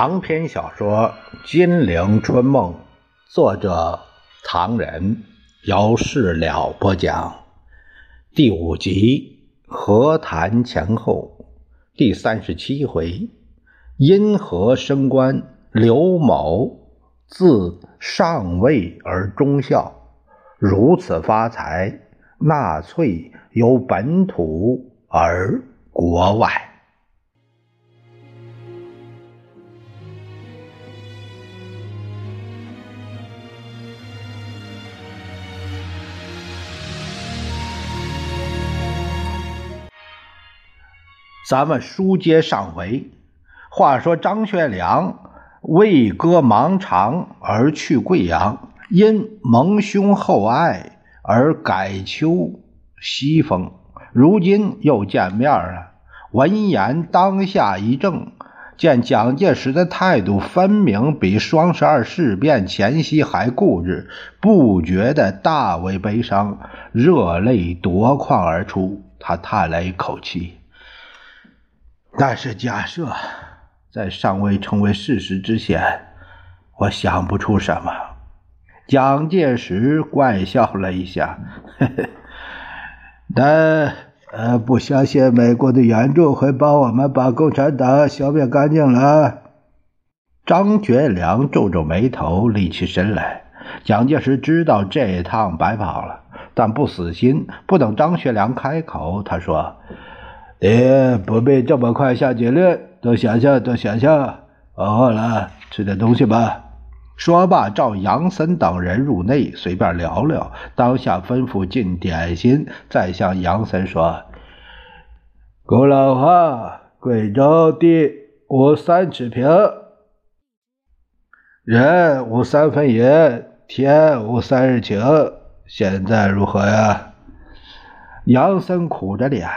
长篇小说《金陵春梦》，作者唐人，由事了播讲，第五集和谈前后，第三十七回，因何升官？刘某自上位而忠孝，如此发财，纳粹由本土而国外。咱们书接上回，话说张学良为歌盲肠而去贵阳，因蒙兄厚爱而改求西风。如今又见面了，闻言当下一怔，见蒋介石的态度分明比双十二事变前夕还固执，不觉得大为悲伤，热泪夺眶而出。他叹了一口气。但是假设在尚未成为事实之前，我想不出什么。蒋介石怪笑了一下，呵呵，但呃，不相信美国的援助会帮我们把共产党消灭干净了。张学良皱皱眉头，立起身来。蒋介石知道这一趟白跑了，但不死心。不等张学良开口，他说。你不必这么快下结论，多想想，多想想。饿了，吃点东西吧。说罢，召杨森等人入内，随便聊聊。当下吩咐进点心，再向杨森说：“古老话，贵州地无三尺平，人无三分银，天无三日晴。现在如何呀？”杨森苦着脸。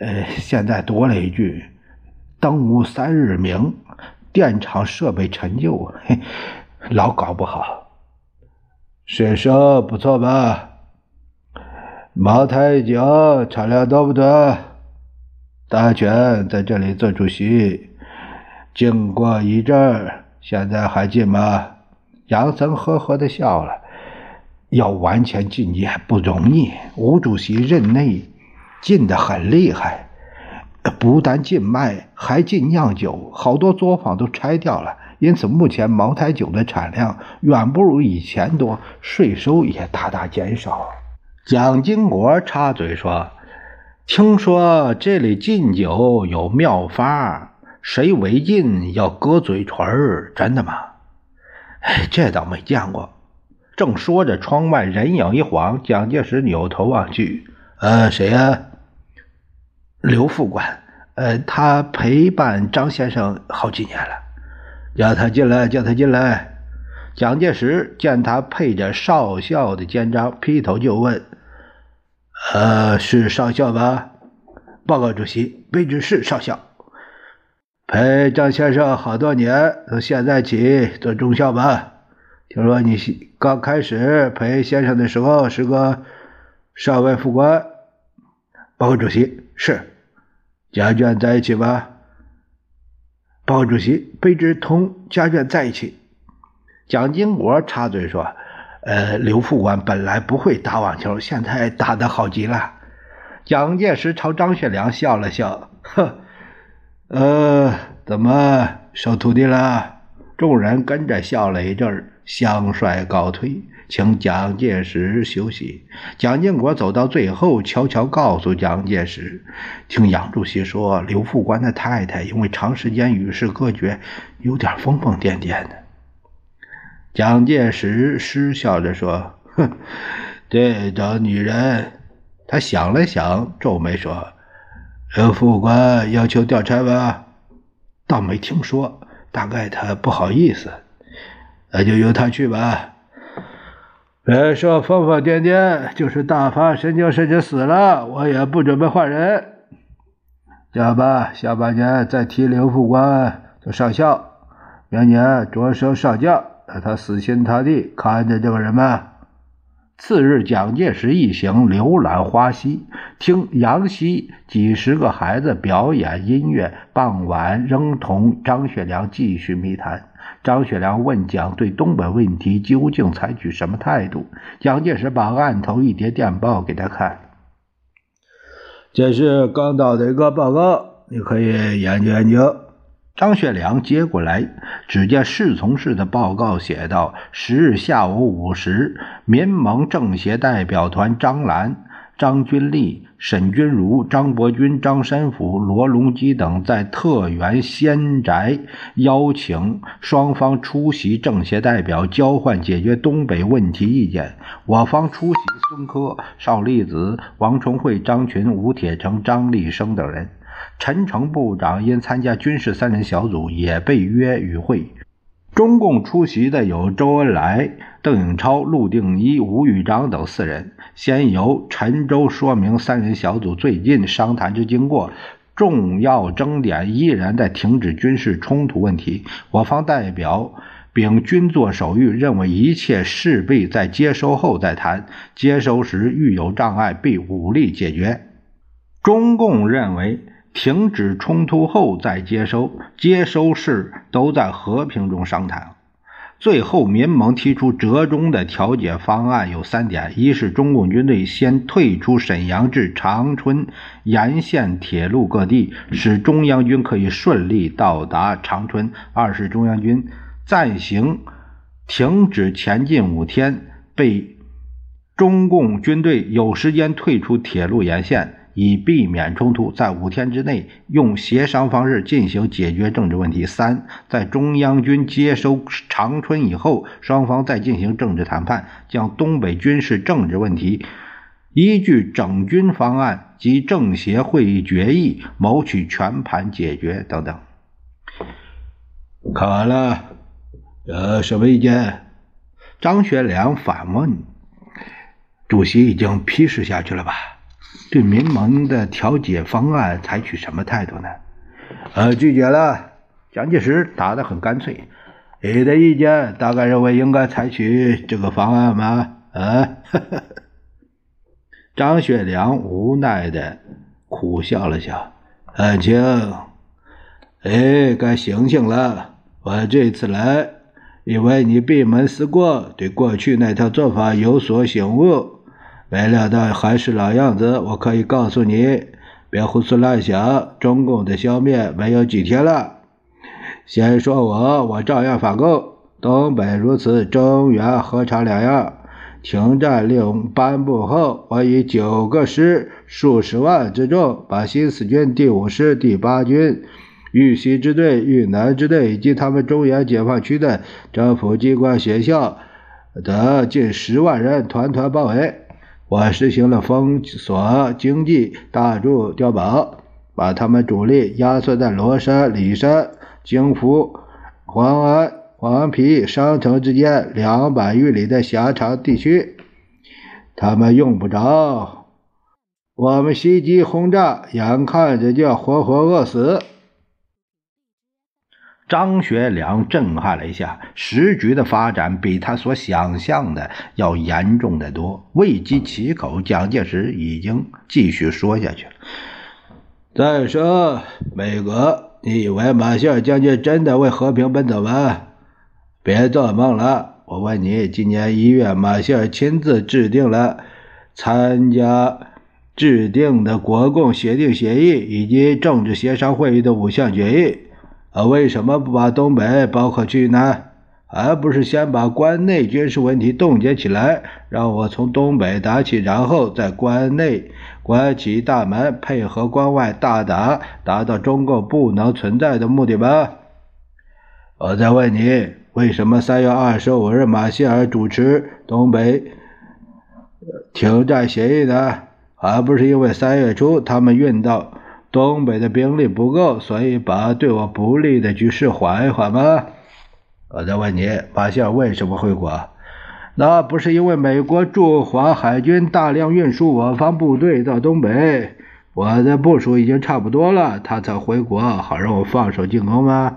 呃，现在多了一句“灯无三日明”，电厂设备陈旧，老搞不好。水手不错吧？茅台酒产量多不多？大权在这里做主席，经过一阵儿，现在还进吗？杨森呵呵的笑了。要完全进阶不容易，吴主席任内。禁的很厉害，不但禁卖，还禁酿酒，好多作坊都拆掉了。因此，目前茅台酒的产量远不如以前多，税收也大大减少。蒋经国插嘴说：“听说这里禁酒有妙法，谁违禁要割嘴唇真的吗？”哎，这倒没见过。正说着，窗外人影一晃，蒋介石扭头望去：“呃，谁呀？”刘副官，呃，他陪伴张先生好几年了，叫他进来，叫他进来。蒋介石见他配着少校的肩章，劈头就问：“呃，是少校吧？”报告主席，卑职是少校，陪张先生好多年，从现在起做中校吧。听说你刚开始陪先生的时候是个少尉副官。报告主席，是。家眷在一起吧，报主席，卑职同家眷在一起。蒋经国插嘴说：“呃，刘副官本来不会打网球，现在打得好极了。”蒋介石朝张学良笑了笑：“呵，呃，怎么收徒弟了？”众人跟着笑了一阵相率告退。请蒋介石休息。蒋经国走到最后，悄悄告诉蒋介石：“听杨主席说，刘副官的太太因为长时间与世隔绝，有点疯疯癫癫的。”蒋介石失笑着说：“哼，这种女人。”他想了想，皱眉说：“刘副官要求调查吧？倒没听说，大概他不好意思。那就由他去吧。”别说疯疯癫癫，就是大发神经甚至死了，我也不准备换人。这样吧，下半年再提刘副官做上校，明年擢升上将，让他死心塌地看着这个人吧。次日，蒋介石一行游览花溪，听杨溪几十个孩子表演音乐。傍晚，仍同张学良继续密谈。张学良问蒋对东北问题究竟采取什么态度？蒋介石把案头一叠电报给他看，这是刚到的一个报告，你可以研究研究。张学良接过来，只见侍从室的报告写道：十日下午五时，民盟政协代表团张澜。张君丽、沈君儒、张伯钧、张申府、罗隆基等在特原仙宅邀请双方出席政协代表交换解决东北问题意见。我方出席孙科、邵力子、王崇惠、张群、吴铁城、张立生等人。陈诚部长因参加军事三人小组，也被约与会。中共出席的有周恩来、邓颖超、陆定一、吴玉章等四人。先由陈舟说明三人小组最近商谈之经过，重要争点依然在停止军事冲突问题。我方代表秉均作守谕，认为一切势必在接收后再谈，接收时遇有障碍，必武力解决。中共认为。停止冲突后再接收，接收事都在和平中商谈。最后，民盟提出折中的调解方案有三点：一是中共军队先退出沈阳至长春沿线铁路各地，使中央军可以顺利到达长春；二是中央军暂行停止前进五天，被中共军队有时间退出铁路沿线。以避免冲突，在五天之内用协商方式进行解决政治问题。三，在中央军接收长春以后，双方再进行政治谈判，将东北军事政治问题依据整军方案及政协会议决议谋取全盘解决等等。看完了，呃什么意见？张学良反问：“主席已经批示下去了吧？”对民盟的调解方案采取什么态度呢？呃，拒绝了。蒋介石答得很干脆。你的意见大概认为应该采取这个方案吗？啊？张学良无奈的苦笑了笑。安青，哎，该醒醒了。我这次来，因为你闭门思过，对过去那套做法有所醒悟。没料到还是老样子，我可以告诉你，别胡思乱想。中共的消灭没有几天了。先说我，我照样反共。东北如此，中原何尝两样？停战令颁布后，我以九个师、数十万之众，把新四军第五师、第八军、豫西支队、豫南支队以及他们中原解放区的政府机关、学校等近十万人团团包围。我实行了封锁经济、大筑碉堡，把他们主力压缩在罗山、里山、京福、黄安、黄陂、商城之间两百余里的狭长地区，他们用不着我们袭击轰炸，眼看着就要活活饿死。张学良震撼了一下，时局的发展比他所想象的要严重的多。未及其口，蒋介石已经继续说下去了。再说，美国，你以为马歇尔将军真的为和平奔走吗？别做梦了！我问你，今年一月，马歇尔亲自制定了参加制定的国共协定协议以及政治协商会议的五项决议。啊，为什么不把东北包括去呢？而不是先把关内军事问题冻结起来，让我从东北打起，然后在关内关起大门，配合关外大打，达到中共不能存在的目的吗？我再问你，为什么三月二十五日马歇尔主持东北停战协议呢？而不是因为三月初他们运到？东北的兵力不够，所以把对我不利的局势缓一缓吗？我再问你，马歇尔为什么回国？那不是因为美国驻华海军大量运输我方部队到东北，我的部署已经差不多了，他才回国，好让我放手进攻吗？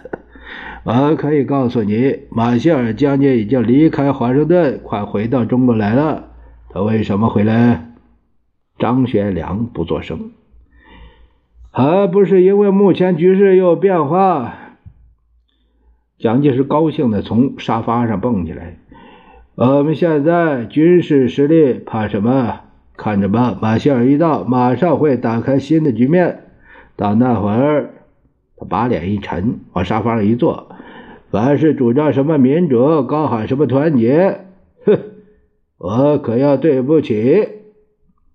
我可以告诉你，马歇尔将军已经离开华盛顿，快回到中国来了。他为什么回来？张学良不作声。还不是因为目前局势有变化。蒋介石高兴的从沙发上蹦起来。我们现在军事实力怕什么？看着吧，马歇尔一到，马上会打开新的局面。到那会儿，他把脸一沉，往沙发上一坐。凡是主张什么民主，高喊什么团结，哼，我可要对不起。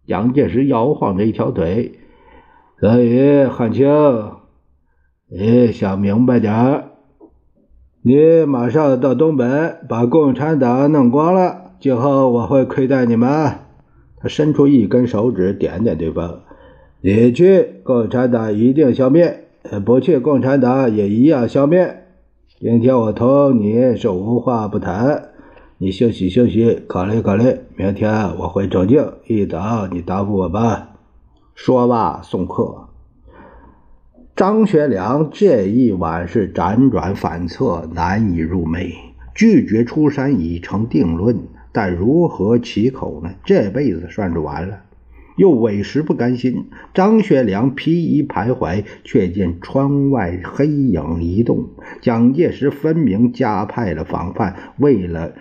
蒋介石摇晃着一条腿。所以，汉卿，你想明白点儿，你马上到东北，把共产党弄光了，今后我会亏待你们。他伸出一根手指，点点对方：“你去，共产党一定消灭；不去，共产党也一样消灭。今天我同你是无话不谈，你休息休息，考虑考虑。明天我会走近，一早你答复我吧。”说罢送客。张学良这一晚是辗转反侧，难以入寐，拒绝出山已成定论。但如何启口呢？这辈子算是完了。又委实不甘心。张学良疲于徘徊，却见窗外黑影移动。蒋介石分明加派了防范，为了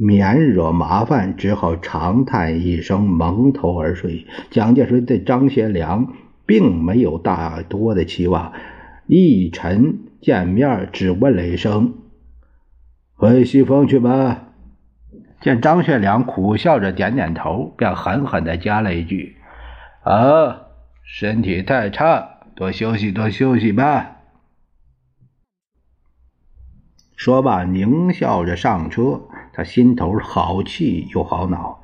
免惹麻烦，只好长叹一声，蒙头而睡。蒋介石对张学良并没有大多的期望，一晨见面只问了一声：“回西峰去吧。”见张学良苦笑着点点头，便狠狠地加了一句：“啊，身体太差，多休息，多休息吧。”说罢，狞笑着上车。他心头好气又好恼，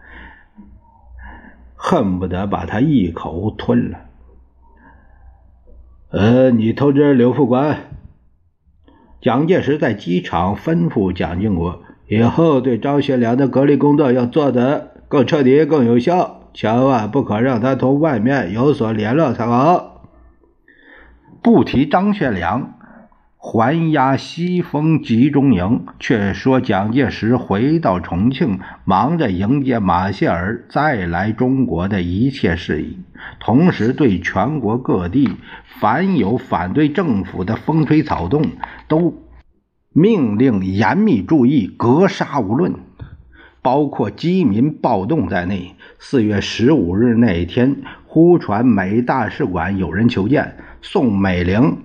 恨不得把他一口吞了。呃，你通知刘副官。蒋介石在机场吩咐蒋经国。以后对张学良的隔离工作要做得更彻底、更有效，千万不可让他同外面有所联络才好。不提张学良还押西风集中营，却说蒋介石回到重庆，忙着迎接马歇尔再来中国的一切事宜，同时对全国各地凡有反对政府的风吹草动都。命令严密注意，格杀无论，包括饥民暴动在内。四月十五日那天，忽传美大使馆有人求见，宋美龄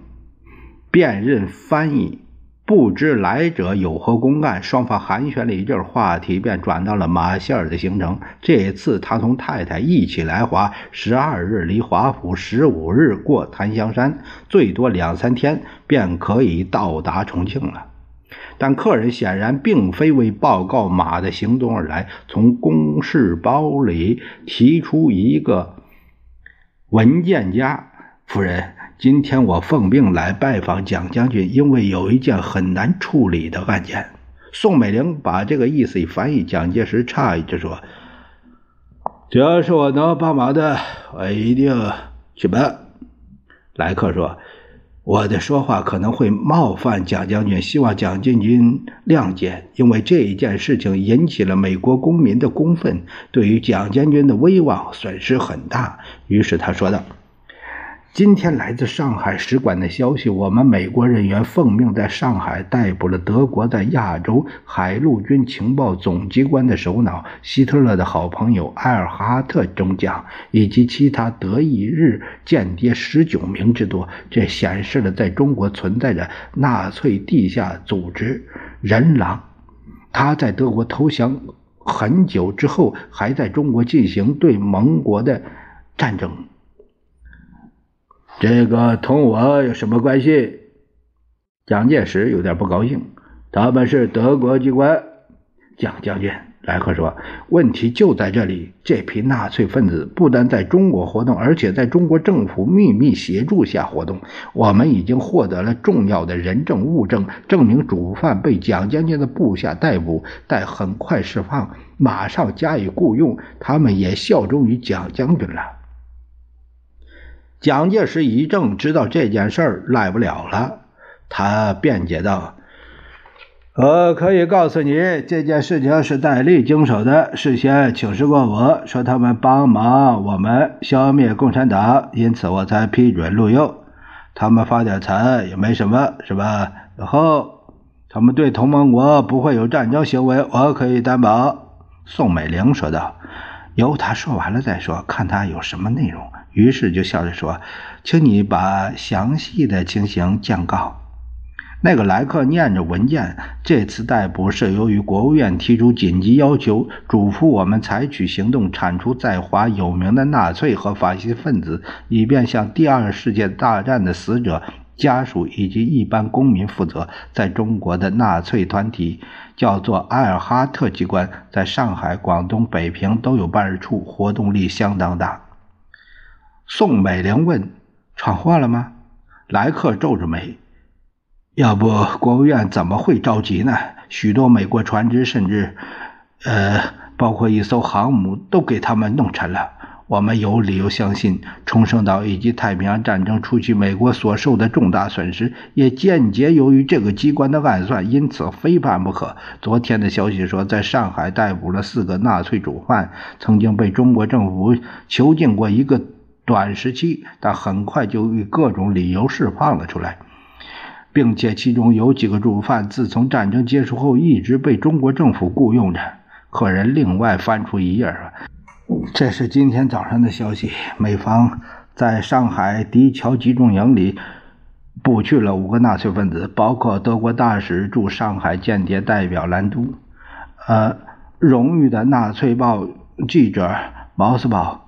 辨认翻译，不知来者有何公干。双方寒暄了一阵，话题便转到了马歇尔的行程。这次他同太太一起来华，十二日离华府，十五日过檀香山，最多两三天便可以到达重庆了。但客人显然并非为报告马的行动而来，从公事包里提出一个文件夹。夫人，今天我奉命来拜访蒋将军，因为有一件很难处理的案件。宋美龄把这个意思翻译，蒋介石诧异着说：“只要是我能帮忙的，我一定去办。”来客说。我的说话可能会冒犯蒋将军，希望蒋将军谅解，因为这一件事情引起了美国公民的公愤，对于蒋将军的威望损失很大。于是他说道。今天来自上海使馆的消息，我们美国人员奉命在上海逮捕了德国在亚洲海陆军情报总机关的首脑希特勒的好朋友埃尔哈特中将，以及其他德意日间谍十九名之多。这显示了在中国存在着纳粹地下组织人狼，他在德国投降很久之后，还在中国进行对盟国的战争。这个同我有什么关系？蒋介石有点不高兴。他们是德国机关。蒋将军，莱克说：“问题就在这里。这批纳粹分子不但在中国活动，而且在中国政府秘密协助下活动。我们已经获得了重要的人证物证，证明主犯被蒋将军的部下逮捕，待很快释放，马上加以雇佣。他们也效忠于蒋将军了。”蒋介石一怔，知道这件事儿赖不了了。他辩解道：“我可以告诉你，这件事情是戴笠经手的，事先请示过我说他们帮忙我们消灭共产党，因此我才批准录用。他们发点财也没什么，是吧？然后他们对同盟国不会有战争行为，我可以担保。”宋美龄说道。由他说完了再说，看他有什么内容。于是就笑着说：“请你把详细的情形讲告。”那个来客念着文件，这次逮捕是由于国务院提出紧急要求，嘱咐我们采取行动，铲除在华有名的纳粹和法西分子，以便向第二世界大战的死者家属以及一般公民负责。在中国的纳粹团体叫做埃尔哈特机关，在上海、广东、北平都有办事处，活动力相当大。宋美龄问：“闯祸了吗？”莱克皱着眉。要不，国务院怎么会着急呢？许多美国船只，甚至，呃，包括一艘航母，都给他们弄沉了。我们有理由相信，冲绳岛以及太平洋战争初期美国所受的重大损失，也间接由于这个机关的暗算，因此非办不可。昨天的消息说，在上海逮捕了四个纳粹主犯，曾经被中国政府囚禁过一个短时期，但很快就以各种理由释放了出来。并且其中有几个主犯，自从战争结束后一直被中国政府雇佣着。客人另外翻出一页，这是今天早上的消息：美方在上海迪桥集中营里捕去了五个纳粹分子，包括德国大使驻上海间谍代表兰都，呃，荣誉的纳粹报记者毛斯堡，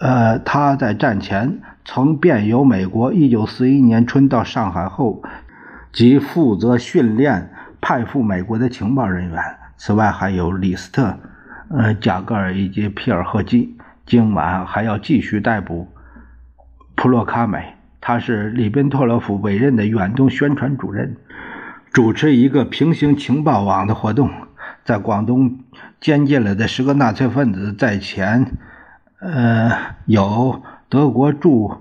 呃，他在战前曾遍游美国。一九四一年春到上海后。即负责训练派赴美国的情报人员。此外，还有李斯特、呃贾格尔以及皮尔赫基。今晚还要继续逮捕普洛卡美，他是里宾托洛夫委任的远东宣传主任，主持一个平行情报网的活动。在广东监禁了的十个纳粹分子在前，呃，有德国驻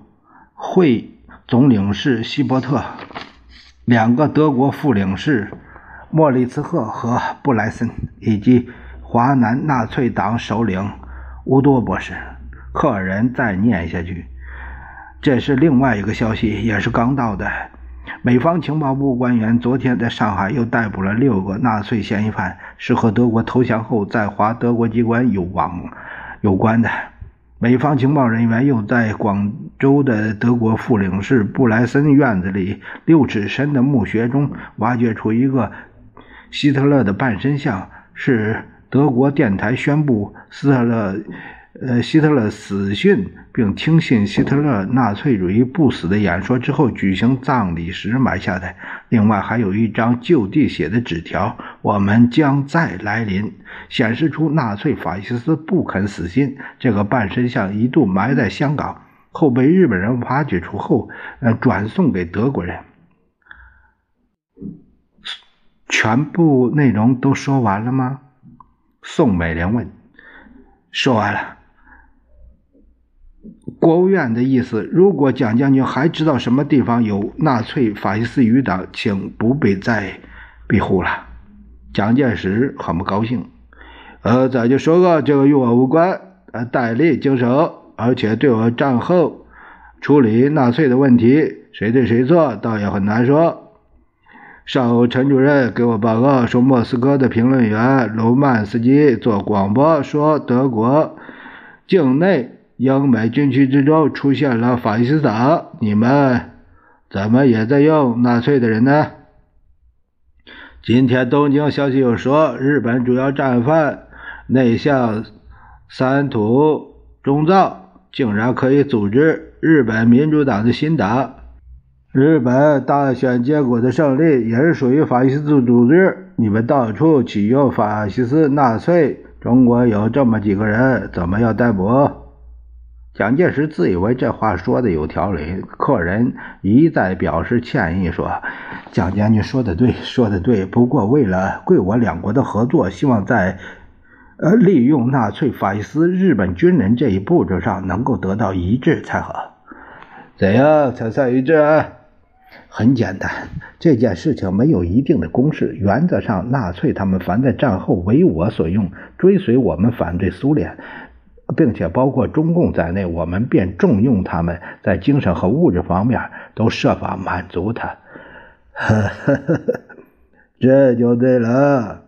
会总领事希伯特。两个德国副领事莫里茨赫和布莱森，以及华南纳粹党首领乌多博士。客人再念下去，这是另外一个消息，也是刚到的。美方情报部官员昨天在上海又逮捕了六个纳粹嫌疑犯，是和德国投降后在华德国机关有往有关的。美方情报人员又在广州的德国副领事布莱森院子里六尺深的墓穴中挖掘出一个希特勒的半身像，是德国电台宣布斯特勒。呃，希特勒死讯，并听信希特勒纳粹主义不死的演说之后举行葬礼时埋下的。另外，还有一张就地写的纸条：“我们将再来临。”显示出纳粹法西斯不肯死心。这个半身像一度埋在香港，后被日本人挖掘出后，呃，转送给德国人。全部内容都说完了吗？宋美龄问。说完了。国务院的意思，如果蒋将军还知道什么地方有纳粹法西斯余党，请不必再庇护了。蒋介石很不高兴。呃，早就说过，这个与我无关。呃，戴笠经手，而且对我战后处理纳粹的问题，谁对谁错，倒也很难说。上午陈主任给我报告说，莫斯科的评论员卢曼斯基做广播说，德国境内。英美军区之中出现了法西斯党，你们怎么也在用纳粹的人呢？今天东京消息又说，日本主要战犯内相三土中造竟然可以组织日本民主党的新党。日本大选结果的胜利也是属于法西斯组织。你们到处启用法西斯纳粹，中国有这么几个人，怎么要逮捕？蒋介石自以为这话说的有条理，客人一再表示歉意，说：“蒋将军说的对，说的对。不过为了贵我两国的合作，希望在呃利用纳粹法西斯日本军人这一步骤上能够得到一致才好。怎样才算一致？”很简单，这件事情没有一定的公式。原则上，纳粹他们凡在战后为我所用，追随我们反对苏联，并且包括中共在内，我们便重用他们，在精神和物质方面都设法满足他。这就对了。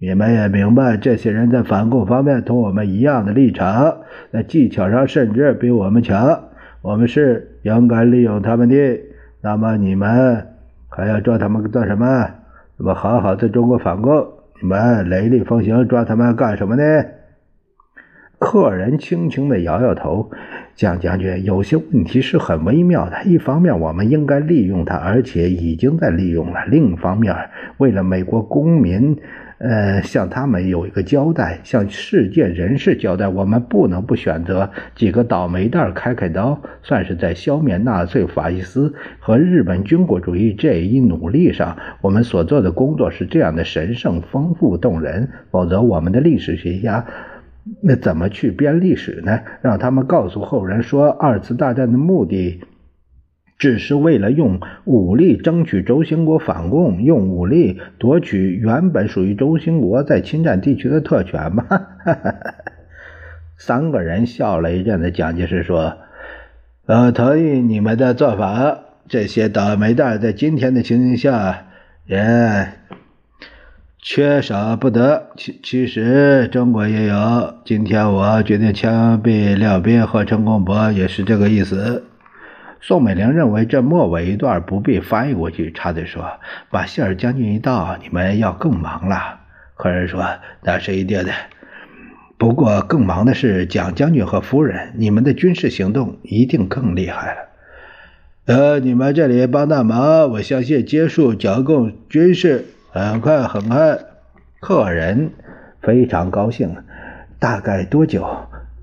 你们也明白，这些人在反共方面同我们一样的立场，在技巧上甚至比我们强。我们是应该利用他们的。那么你们还要抓他们做什么？怎么好好在中国反共？你们雷厉风行，抓他们干什么呢？客人轻轻的摇摇头。蒋将军，有些问题是很微妙的。一方面，我们应该利用他，而且已经在利用了；另一方面，为了美国公民。呃，向他们有一个交代，向世界人士交代，我们不能不选择几个倒霉蛋开开刀，算是在消灭纳粹法西斯和日本军国主义这一努力上，我们所做的工作是这样的神圣、丰富、动人。否则，我们的历史学家那怎么去编历史呢？让他们告诉后人说，二次大战的目的。只是为了用武力争取轴心国反共，用武力夺取原本属于轴心国在侵占地区的特权吗？三个人笑了一阵子。蒋介石说：“呃，同意你们的做法。这些倒霉蛋在今天的情形下也缺少不得。其其实中国也有。今天我决定枪毙廖斌和陈公博，也是这个意思。”宋美龄认为这末尾一段不必翻译过去，插嘴说：“把谢尔将军一到，你们要更忙了。”客人说：“那是一定的，不过更忙的是蒋将军和夫人，你们的军事行动一定更厉害了。”呃，你们这里帮大忙，我相信结束剿共军事很快很快。客人非常高兴。大概多久？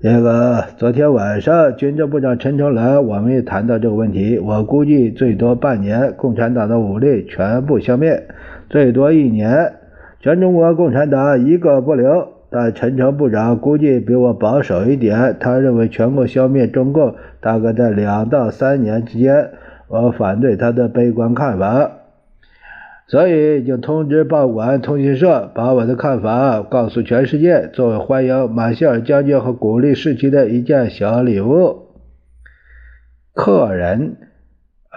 那个昨天晚上，军政部长陈诚来，我们也谈到这个问题。我估计最多半年，共产党的武力全部消灭；最多一年，全中国共产党一个不留。但陈诚部长估计比我保守一点，他认为全国消灭中共大概在两到三年之间。我反对他的悲观看法。所以，已经通知报馆、通讯社，把我的看法告诉全世界，作为欢迎马歇尔将军和鼓励士气的一件小礼物。客人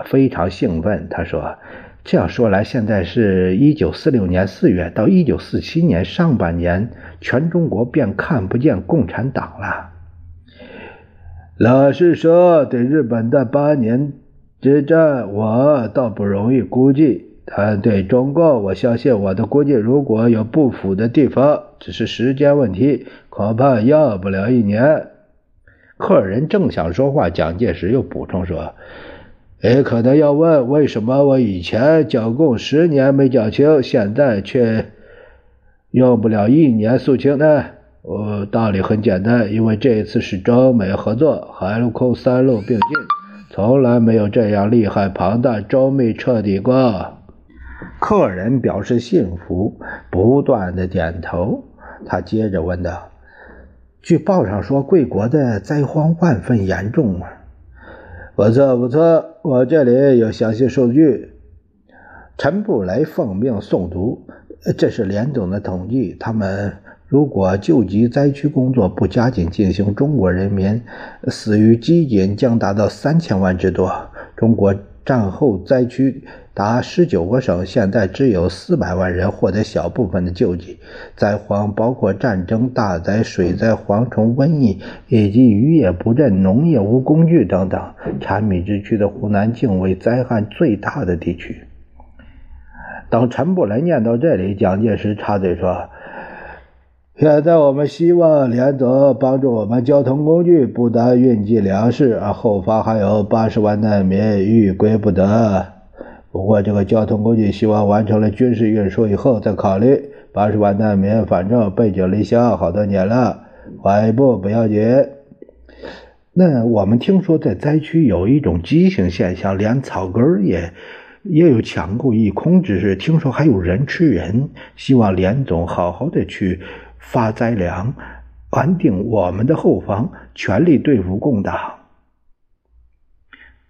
非常兴奋，他说：“这样说来，现在是一九四六年四月到一九四七年上半年，全中国便看不见共产党了。老实说，对日本的八年之战，我倒不容易估计。”但对中共，我相信我的估计，如果有不符的地方，只是时间问题，恐怕要不了一年。客人正想说话，蒋介石又补充说：“也可能要问，为什么我以前剿共十年没剿清，现在却用不了一年肃清呢？呃，道理很简单，因为这一次是中美合作，海陆空三路并进，从来没有这样厉害庞大周密彻底过。”客人表示信服，不断的点头。他接着问道：“据报上说，贵国的灾荒万分严重啊！”“不错，不错，我这里有详细数据。”陈布雷奉命诵读：“这是连总的统计。他们如果救济灾区工作不加紧进行，中国人民死于饥馑将达到三千万之多。中国战后灾区。”达十九个省，现在只有四百万人获得小部分的救济。灾荒包括战争、大灾、水灾、蝗虫、瘟疫，以及渔业不振、农业无工具等等。产米之区的湖南竟为灾害最大的地区。当陈布雷念到这里，蒋介石插嘴说：“现在我们希望连总帮助我们交通工具，不但运寄粮食，而后方还有八十万难民欲归不得。”不过，这个交通工具希望完成了军事运输以后再考虑。八十万难民，反正背井离乡好多年了，缓一步不要紧。那我们听说在灾区有一种畸形现象，连草根也也有抢购一空之势。听说还有人吃人，希望连总好好的去发灾粮，安定我们的后方，全力对付共党。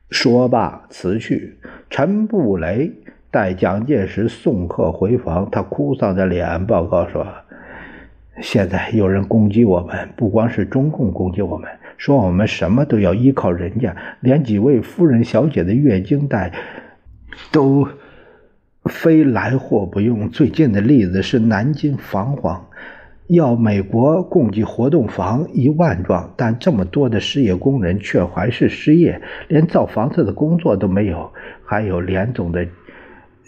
说罢辞去。陈布雷待蒋介石送客回房，他哭丧着脸报告说：“现在有人攻击我们，不光是中共攻击我们，说我们什么都要依靠人家，连几位夫人小姐的月经带都非来货不用。最近的例子是南京房皇。”要美国供给活动房一万幢，但这么多的失业工人却还是失业，连造房子的工作都没有。还有连总的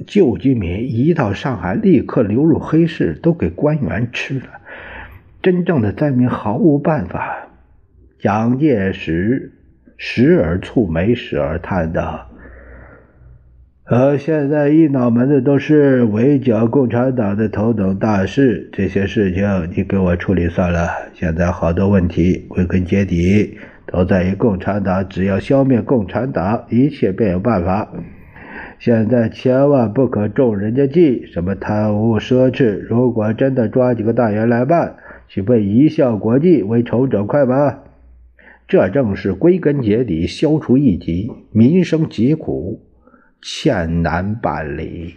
旧居民一到上海立刻流入黑市，都给官员吃了。真正的灾民毫无办法。蒋介石时而蹙眉，时而叹道。而，现在一脑门子都是围剿共产党的头等大事，这些事情你给我处理算了。现在好多问题归根结底都在于共产党，只要消灭共产党，一切便有办法。现在千万不可中人家计，什么贪污奢侈，如果真的抓几个大员来办，岂不贻笑国际，为仇者快吗？这正是归根结底消除异己，民生疾苦。欠难办理。